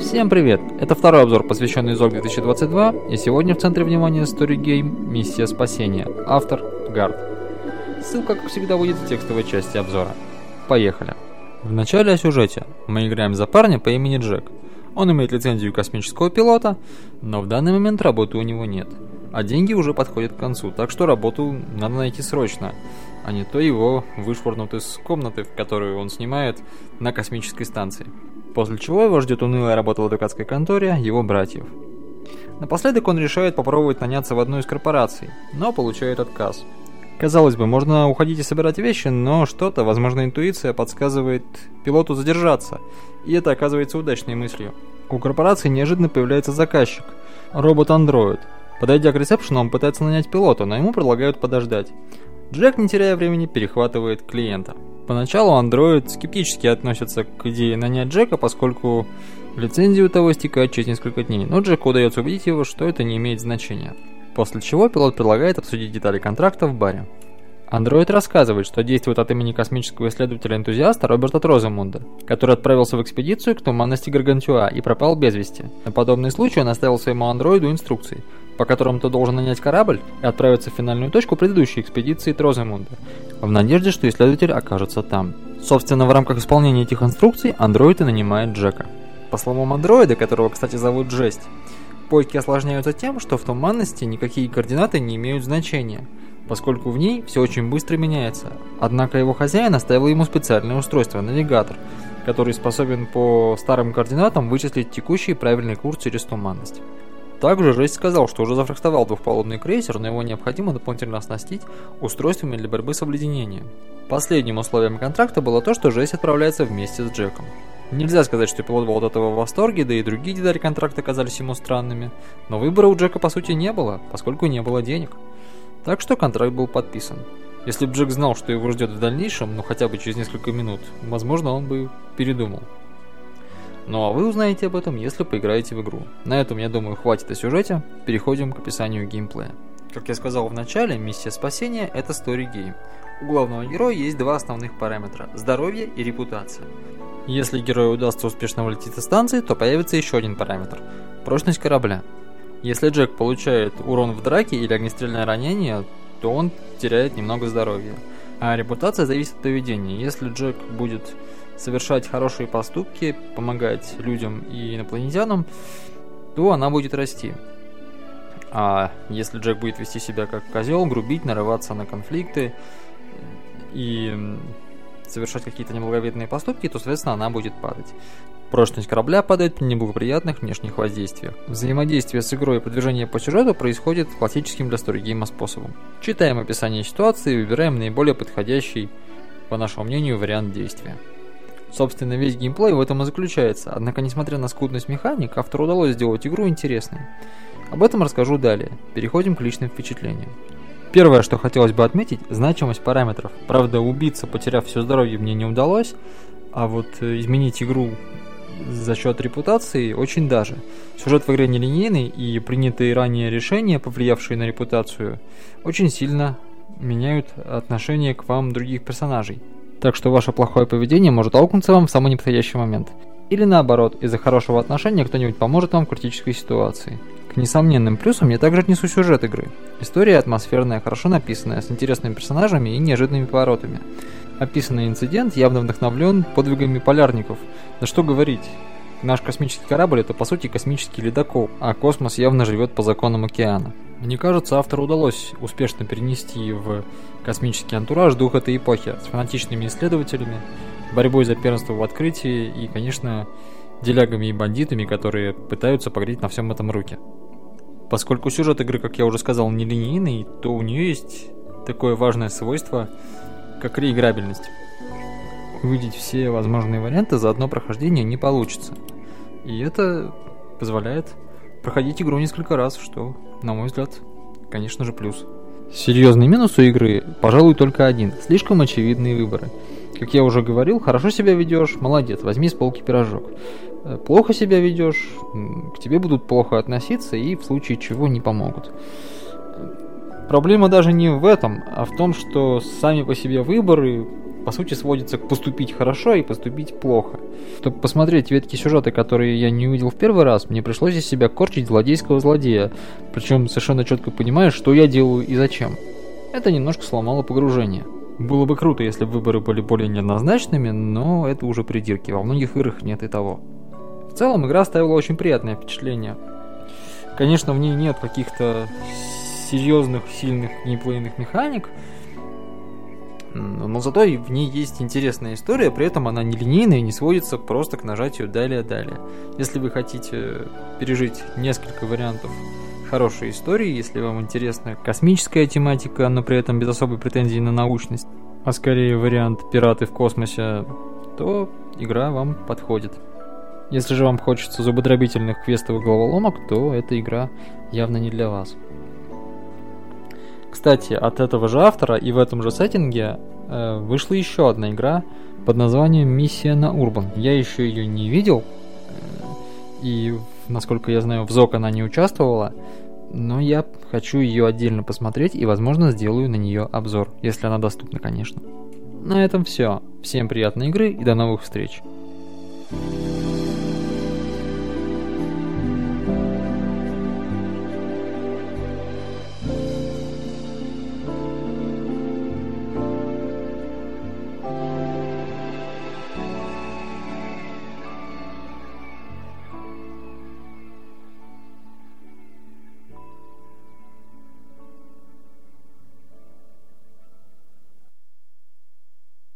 Всем привет! Это второй обзор, посвященный ЗОГ 2022, и сегодня в центре внимания Story Game Миссия Спасения. Автор Гард. Ссылка, как всегда, будет в текстовой части обзора. Поехали! В начале о сюжете. Мы играем за парня по имени Джек. Он имеет лицензию космического пилота, но в данный момент работы у него нет. А деньги уже подходят к концу, так что работу надо найти срочно, а не то его вышвырнут из комнаты, в которую он снимает на космической станции. После чего его ждет унылая работа в адвокатской конторе его братьев. Напоследок он решает попробовать наняться в одну из корпораций, но получает отказ. Казалось бы, можно уходить и собирать вещи, но что-то, возможно, интуиция подсказывает пилоту задержаться, и это оказывается удачной мыслью. У корпорации неожиданно появляется заказчик, робот-андроид. Подойдя к ресепшену, он пытается нанять пилота, но ему предлагают подождать. Джек, не теряя времени, перехватывает клиента. Поначалу андроид скептически относится к идее нанять Джека, поскольку лицензия у того истекает через несколько дней, но Джеку удается убедить его, что это не имеет значения. После чего пилот предлагает обсудить детали контракта в баре. Андроид рассказывает, что действует от имени космического исследователя-энтузиаста Роберта Троземунда, который отправился в экспедицию к туманности Гаргантюа и пропал без вести. На подобный случай он оставил своему андроиду инструкции, по которым ты должен нанять корабль и отправиться в финальную точку предыдущей экспедиции Троземунда, в надежде, что исследователь окажется там. Собственно, в рамках исполнения этих инструкций андроид и нанимает Джека. По словам андроида, которого, кстати, зовут Жесть, поиски осложняются тем, что в туманности никакие координаты не имеют значения – поскольку в ней все очень быстро меняется. Однако его хозяин оставил ему специальное устройство – навигатор, который способен по старым координатам вычислить текущий правильный курс через туманность. Также Жесть сказал, что уже зафрахтовал двухпалубный крейсер, но его необходимо дополнительно оснастить устройствами для борьбы с обледенением. Последним условием контракта было то, что Жесть отправляется вместе с Джеком. Нельзя сказать, что пилот был от этого в восторге, да и другие детали контракта казались ему странными, но выбора у Джека по сути не было, поскольку не было денег. Так что контракт был подписан. Если бы Джек знал, что его ждет в дальнейшем, ну хотя бы через несколько минут, возможно, он бы передумал. Ну а вы узнаете об этом, если поиграете в игру. На этом, я думаю, хватит о сюжете. Переходим к описанию геймплея. Как я сказал в начале, миссия спасения – это story game. У главного героя есть два основных параметра – здоровье и репутация. Если герою удастся успешно вылететь со станции, то появится еще один параметр – прочность корабля. Если Джек получает урон в драке или огнестрельное ранение, то он теряет немного здоровья. А репутация зависит от поведения. Если Джек будет совершать хорошие поступки, помогать людям и инопланетянам, то она будет расти. А если Джек будет вести себя как козел, грубить, нарываться на конфликты и совершать какие-то неблаговидные поступки, то, соответственно, она будет падать. Прочность корабля падает при неблагоприятных внешних воздействиях. Взаимодействие с игрой и продвижение по сюжету происходит классическим для сторигейма способом. Читаем описание ситуации и выбираем наиболее подходящий, по нашему мнению, вариант действия. Собственно, весь геймплей в этом и заключается, однако, несмотря на скудность механик, автору удалось сделать игру интересной. Об этом расскажу далее. Переходим к личным впечатлениям. Первое, что хотелось бы отметить, значимость параметров. Правда, убиться, потеряв все здоровье, мне не удалось, а вот э, изменить игру за счет репутации очень даже. Сюжет в игре нелинейный, и принятые ранее решения, повлиявшие на репутацию, очень сильно меняют отношение к вам других персонажей. Так что ваше плохое поведение может аукнуться вам в самый неподходящий момент. Или наоборот, из-за хорошего отношения кто-нибудь поможет вам в критической ситуации. К несомненным плюсам я также отнесу сюжет игры. История атмосферная, хорошо написанная, с интересными персонажами и неожиданными поворотами. Описанный инцидент явно вдохновлен подвигами полярников. Да что говорить, наш космический корабль это по сути космический ледокол, а космос явно живет по законам океана. Мне кажется, автору удалось успешно перенести в космический антураж дух этой эпохи с фанатичными исследователями, борьбой за первенство в открытии и, конечно, делягами и бандитами, которые пытаются погреть на всем этом руки. Поскольку сюжет игры, как я уже сказал, нелинейный, то у нее есть такое важное свойство – как реиграбельность. Увидеть все возможные варианты за одно прохождение не получится. И это позволяет проходить игру несколько раз, что, на мой взгляд, конечно же, плюс. Серьезный минус у игры, пожалуй, только один. Слишком очевидные выборы. Как я уже говорил, хорошо себя ведешь, молодец, возьми с полки пирожок. Э, плохо себя ведешь, к тебе будут плохо относиться и в случае чего не помогут. Проблема даже не в этом, а в том, что сами по себе выборы по сути сводится к поступить хорошо и поступить плохо. Чтобы посмотреть ветки сюжета, которые я не увидел в первый раз, мне пришлось из себя корчить злодейского злодея, причем совершенно четко понимая, что я делаю и зачем. Это немножко сломало погружение. Было бы круто, если бы выборы были более неоднозначными, но это уже придирки, во многих играх нет и того. В целом игра оставила очень приятное впечатление. Конечно, в ней нет каких-то серьезных, сильных геймплейных механик, но зато в ней есть интересная история, при этом она нелинейная и не сводится просто к нажатию далее-далее. Если вы хотите пережить несколько вариантов хорошей истории, если вам интересна космическая тематика, но при этом без особой претензии на научность, а скорее вариант «Пираты в космосе», то игра вам подходит. Если же вам хочется зубодробительных квестовых головоломок, то эта игра явно не для вас. Кстати, от этого же автора и в этом же сеттинге э, вышла еще одна игра под названием «Миссия на Урбан». Я еще ее не видел, э, и, насколько я знаю, в ЗОК она не участвовала, но я хочу ее отдельно посмотреть и, возможно, сделаю на нее обзор, если она доступна, конечно. На этом все. Всем приятной игры и до новых встреч. thank you